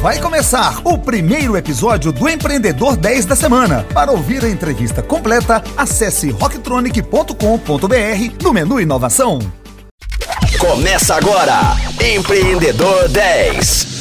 Vai começar o primeiro episódio do Empreendedor 10 da semana. Para ouvir a entrevista completa, acesse rocktronic.com.br no menu Inovação. Começa agora, Empreendedor 10.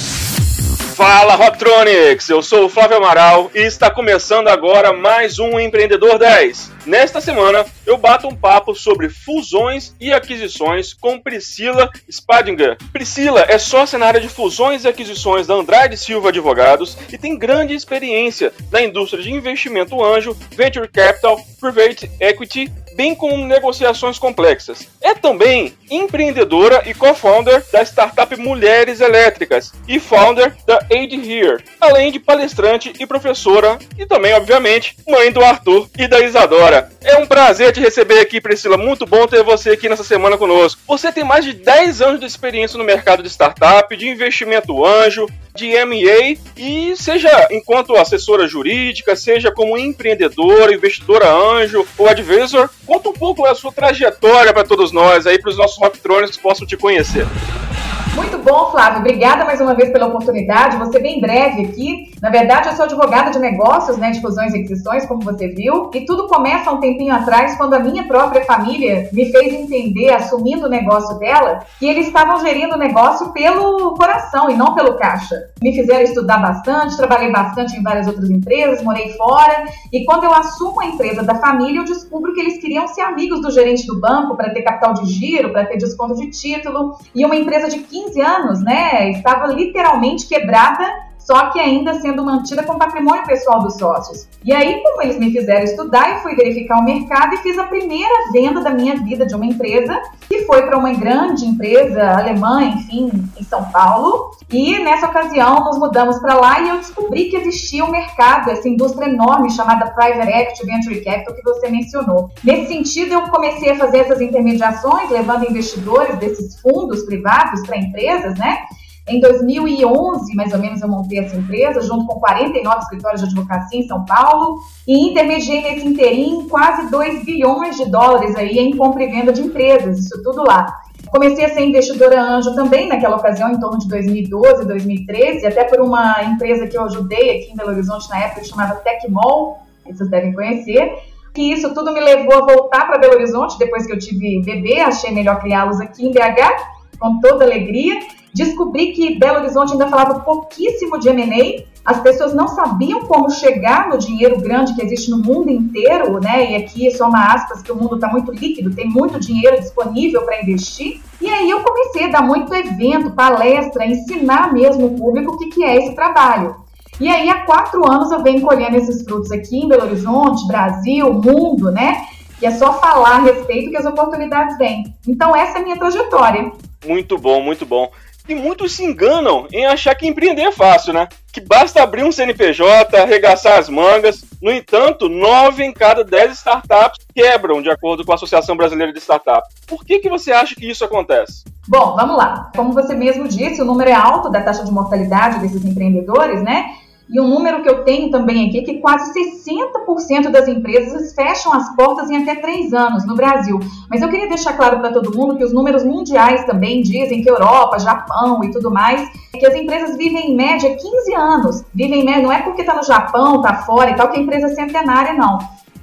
Fala Rocktronics, eu sou o Flávio Amaral e está começando agora mais um Empreendedor 10. Nesta semana eu bato um papo sobre fusões e aquisições com Priscila Spadinger. Priscila é sócia na área de fusões e aquisições da Andrade Silva Advogados e tem grande experiência na indústria de investimento anjo, venture capital, private equity bem como negociações complexas. É também empreendedora e co-founder da startup Mulheres Elétricas e founder da Aid Here, além de palestrante e professora e também, obviamente, mãe do Arthur e da Isadora. É um prazer te receber aqui, Priscila. Muito bom ter você aqui nessa semana conosco. Você tem mais de 10 anos de experiência no mercado de startup, de investimento anjo, de MA e seja enquanto assessora jurídica, seja como empreendedora, investidora anjo ou advisor, conta um pouco a sua trajetória para todos nós aí, para os nossos rocktronics que possam te conhecer. Muito bom, Flávio. Obrigada mais uma vez pela oportunidade. Você bem breve aqui. Na verdade, eu sou advogada de negócios, né, de fusões e aquisições, como você viu. E tudo começa um tempinho atrás, quando a minha própria família me fez entender, assumindo o negócio dela, que eles estavam gerindo o negócio pelo coração e não pelo caixa. Me fizeram estudar bastante, trabalhei bastante em várias outras empresas, morei fora. E quando eu assumo a empresa da família, eu descubro que eles queriam ser amigos do gerente do banco para ter capital de giro, para ter desconto de título. E uma empresa de 15 15 anos, né, estava literalmente quebrada, só que ainda sendo mantida com patrimônio pessoal dos sócios. E aí, como eles me fizeram estudar, eu fui verificar o mercado e fiz a primeira venda da minha vida de uma empresa, que foi para uma grande empresa alemã, enfim, em São Paulo. E nessa ocasião nos mudamos para lá e eu descobri que existia um mercado, essa indústria enorme chamada Private Equity Venture Capital que você mencionou. Nesse sentido, eu comecei a fazer essas intermediações, levando investidores desses fundos privados para empresas, né? Em 2011, mais ou menos, eu montei essa empresa, junto com 49 escritórios de advocacia em São Paulo, e intermediei nesse interim quase 2 bilhões de dólares aí em compra e venda de empresas, isso tudo lá. Comecei a ser investidora anjo também naquela ocasião, em torno de 2012, 2013, até por uma empresa que eu ajudei aqui em Belo Horizonte na época, que chamava Tecmol, vocês devem conhecer. Que isso tudo me levou a voltar para Belo Horizonte depois que eu tive bebê, achei melhor criá-los aqui em BH, com toda alegria. Descobri que Belo Horizonte ainda falava pouquíssimo de M&A, as pessoas não sabiam como chegar no dinheiro grande que existe no mundo inteiro, né? E aqui só uma aspas que o mundo está muito líquido, tem muito dinheiro disponível para investir. E aí eu comecei a dar muito evento, palestra, ensinar mesmo o público o que, que é esse trabalho. E aí há quatro anos eu venho colhendo esses frutos aqui em Belo Horizonte, Brasil, mundo, né? E é só falar a respeito que as oportunidades vêm. Então essa é a minha trajetória. Muito bom, muito bom. E muitos se enganam em achar que empreender é fácil, né? Que basta abrir um CNPJ, arregaçar as mangas. No entanto, nove em cada dez startups quebram, de acordo com a Associação Brasileira de Startups. Por que, que você acha que isso acontece? Bom, vamos lá. Como você mesmo disse, o número é alto da taxa de mortalidade desses empreendedores, né? E um número que eu tenho também aqui é que quase 60% das empresas fecham as portas em até três anos no Brasil. Mas eu queria deixar claro para todo mundo que os números mundiais também dizem que Europa, Japão e tudo mais, que as empresas vivem em média 15 anos. Vivem em média, não é porque está no Japão, está fora e tal, que a empresa é centenária, não.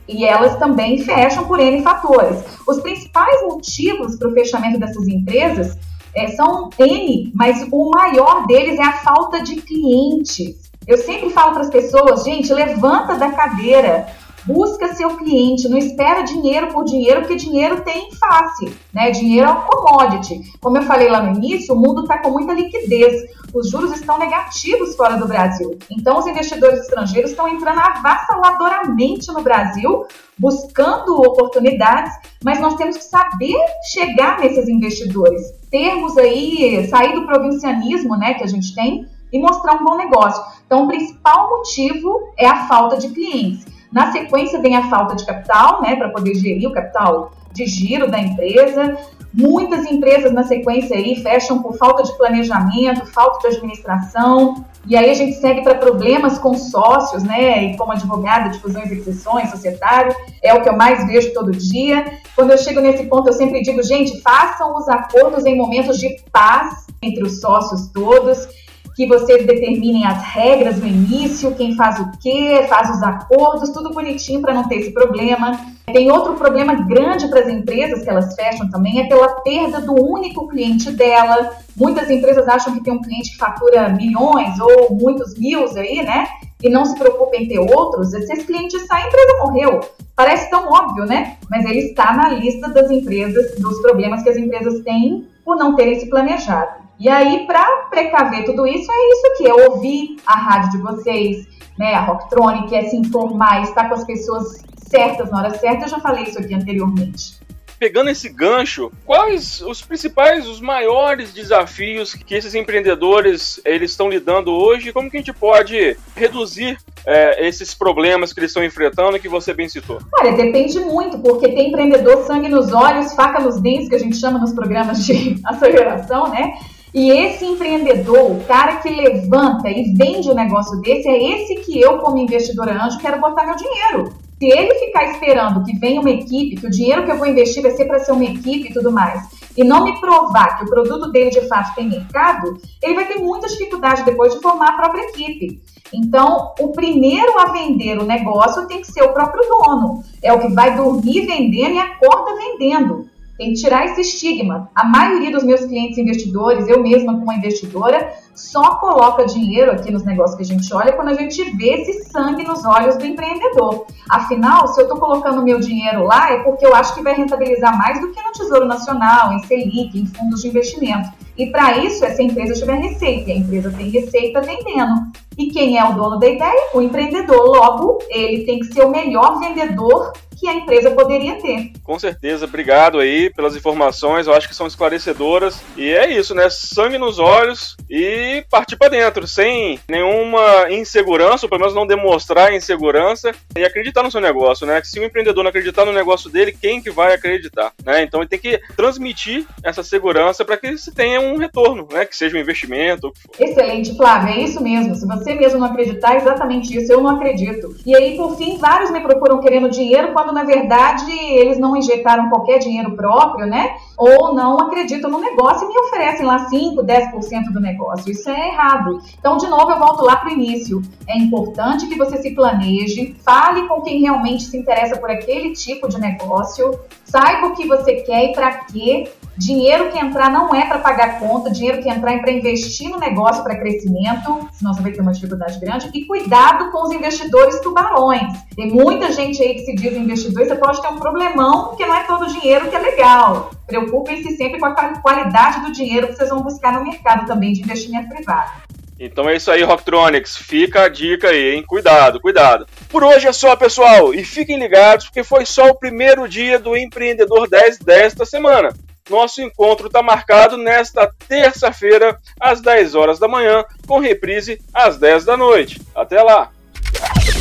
E elas também fecham por N fatores. Os principais motivos para o fechamento dessas empresas é, são N, mas o maior deles é a falta de clientes. Eu sempre falo para as pessoas, gente, levanta da cadeira, busca seu cliente, não espera dinheiro por dinheiro, porque dinheiro tem face, né? Dinheiro é um commodity. Como eu falei lá no início, o mundo está com muita liquidez. Os juros estão negativos fora do Brasil. Então, os investidores estrangeiros estão entrando avassaladoramente no Brasil, buscando oportunidades, mas nós temos que saber chegar nesses investidores. Termos aí, sair do provincianismo, né, que a gente tem, e mostrar um bom negócio. Então, o principal motivo é a falta de clientes. Na sequência, vem a falta de capital, né, para poder gerir o capital de giro da empresa. Muitas empresas na sequência aí fecham por falta de planejamento, falta de administração. E aí a gente segue para problemas com sócios, né? E como advogada de fusões e aquisições, societário, é o que eu mais vejo todo dia. Quando eu chego nesse ponto, eu sempre digo, gente, façam os acordos em momentos de paz entre os sócios todos que vocês determinem as regras no início, quem faz o quê, faz os acordos, tudo bonitinho para não ter esse problema. Tem outro problema grande para as empresas que elas fecham também, é pela perda do único cliente dela. Muitas empresas acham que tem um cliente que fatura milhões ou muitos mil aí, né? E não se preocupa em ter outros. Se esse cliente sai, a empresa morreu. Parece tão óbvio, né? Mas ele está na lista das empresas, dos problemas que as empresas têm por não terem se planejado. E aí, para precaver tudo isso, é isso aqui: é ouvir a rádio de vocês, né, a Rocktronic, é se informar, estar com as pessoas certas na hora certa. Eu já falei isso aqui anteriormente pegando esse gancho, quais os principais, os maiores desafios que esses empreendedores eles estão lidando hoje? Como que a gente pode reduzir é, esses problemas que eles estão enfrentando que você bem citou? Olha, depende muito, porque tem empreendedor sangue nos olhos, faca nos dentes, que a gente chama nos programas de aceleração, né? E esse empreendedor, o cara que levanta e vende um negócio desse, é esse que eu, como investidora anjo, quero botar meu dinheiro. Se ele ficar esperando que venha uma equipe, que o dinheiro que eu vou investir vai ser para ser uma equipe e tudo mais, e não me provar que o produto dele de fato tem mercado, ele vai ter muita dificuldade depois de formar a própria equipe. Então, o primeiro a vender o negócio tem que ser o próprio dono. É o que vai dormir vendendo e acorda vendendo. Tem que tirar esse estigma. A maioria dos meus clientes investidores, eu mesma como investidora, só coloca dinheiro aqui nos negócios que a gente olha quando a gente vê esse sangue nos olhos do empreendedor. Afinal, se eu estou colocando meu dinheiro lá, é porque eu acho que vai rentabilizar mais do que no Tesouro Nacional, em Selic, em fundos de investimento. E para isso, essa empresa tiver receita. E a empresa tem receita vendendo. E quem é o dono da ideia? O empreendedor. Logo, ele tem que ser o melhor vendedor que a empresa poderia ter. Com certeza, obrigado aí pelas informações, eu acho que são esclarecedoras. E é isso, né? Sangue nos olhos e partir para dentro, sem nenhuma insegurança, ou pelo menos não demonstrar insegurança, e acreditar no seu negócio, né? Se o empreendedor não acreditar no negócio dele, quem que vai acreditar, né? Então ele tem que transmitir essa segurança para que se tenha um retorno, né? Que seja um investimento. Excelente, Flávio, é isso mesmo. Se você mesmo não acreditar, é exatamente isso, eu não acredito. E aí, por fim, vários me procuram querendo dinheiro quando na verdade eles não injetaram qualquer dinheiro próprio, né? Ou não acreditam no negócio e me oferecem lá 5, 10% do negócio. Isso é errado. Então, de novo, eu volto lá para o início. É importante que você se planeje, fale com quem realmente se interessa por aquele tipo de negócio, saiba o que você quer e para quê. Dinheiro que entrar não é para pagar conta, dinheiro que entrar é para investir no negócio para crescimento, senão você vai ter uma dificuldade grande. E cuidado com os investidores tubarões. Tem muita gente aí que se diz investidor você pode ter um problemão, porque não é todo dinheiro que é legal. Preocupem-se sempre com a qualidade do dinheiro que vocês vão buscar no mercado também de investimento privado. Então é isso aí, Rocktronics. Fica a dica aí, hein? Cuidado, cuidado. Por hoje é só, pessoal. E fiquem ligados, porque foi só o primeiro dia do Empreendedor 10 desta semana. Nosso encontro está marcado nesta terça-feira, às 10 horas da manhã, com reprise às 10 da noite. Até lá!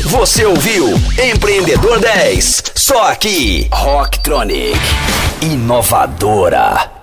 Você ouviu Empreendedor 10, só aqui, Rocktronic, inovadora.